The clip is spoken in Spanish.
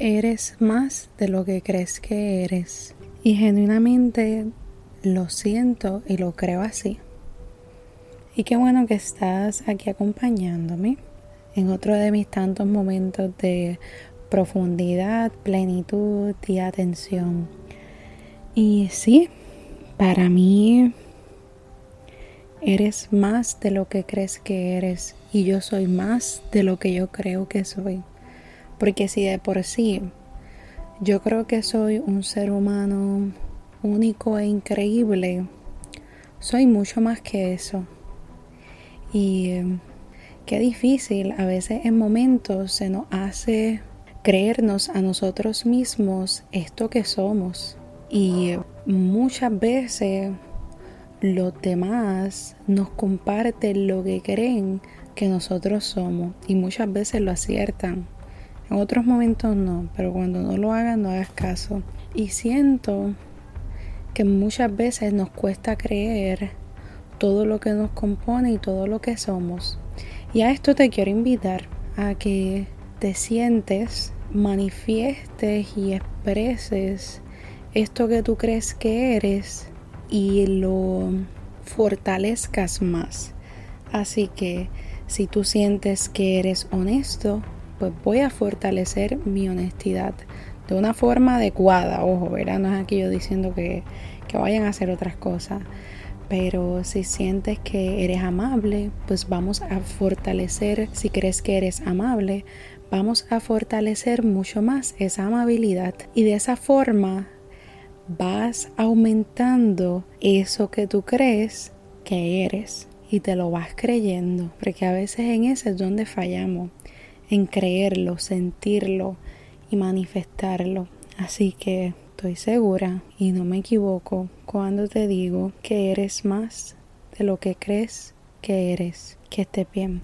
Eres más de lo que crees que eres. Y genuinamente lo siento y lo creo así. Y qué bueno que estás aquí acompañándome en otro de mis tantos momentos de profundidad, plenitud y atención. Y sí, para mí eres más de lo que crees que eres y yo soy más de lo que yo creo que soy. Porque si de por sí yo creo que soy un ser humano único e increíble, soy mucho más que eso. Y eh, qué difícil a veces en momentos se nos hace creernos a nosotros mismos esto que somos. Y muchas veces los demás nos comparten lo que creen que nosotros somos y muchas veces lo aciertan. En otros momentos no, pero cuando no lo hagan no hagas caso. Y siento que muchas veces nos cuesta creer todo lo que nos compone y todo lo que somos. Y a esto te quiero invitar a que te sientes, manifiestes y expreses esto que tú crees que eres y lo fortalezcas más. Así que si tú sientes que eres honesto, pues voy a fortalecer mi honestidad de una forma adecuada. Ojo, ¿verdad? No es aquí yo diciendo que, que vayan a hacer otras cosas. Pero si sientes que eres amable, pues vamos a fortalecer, si crees que eres amable, vamos a fortalecer mucho más esa amabilidad. Y de esa forma vas aumentando eso que tú crees que eres y te lo vas creyendo, porque a veces en eso es donde fallamos, en creerlo, sentirlo y manifestarlo. Así que estoy segura y no me equivoco cuando te digo que eres más de lo que crees que eres. Que estés bien.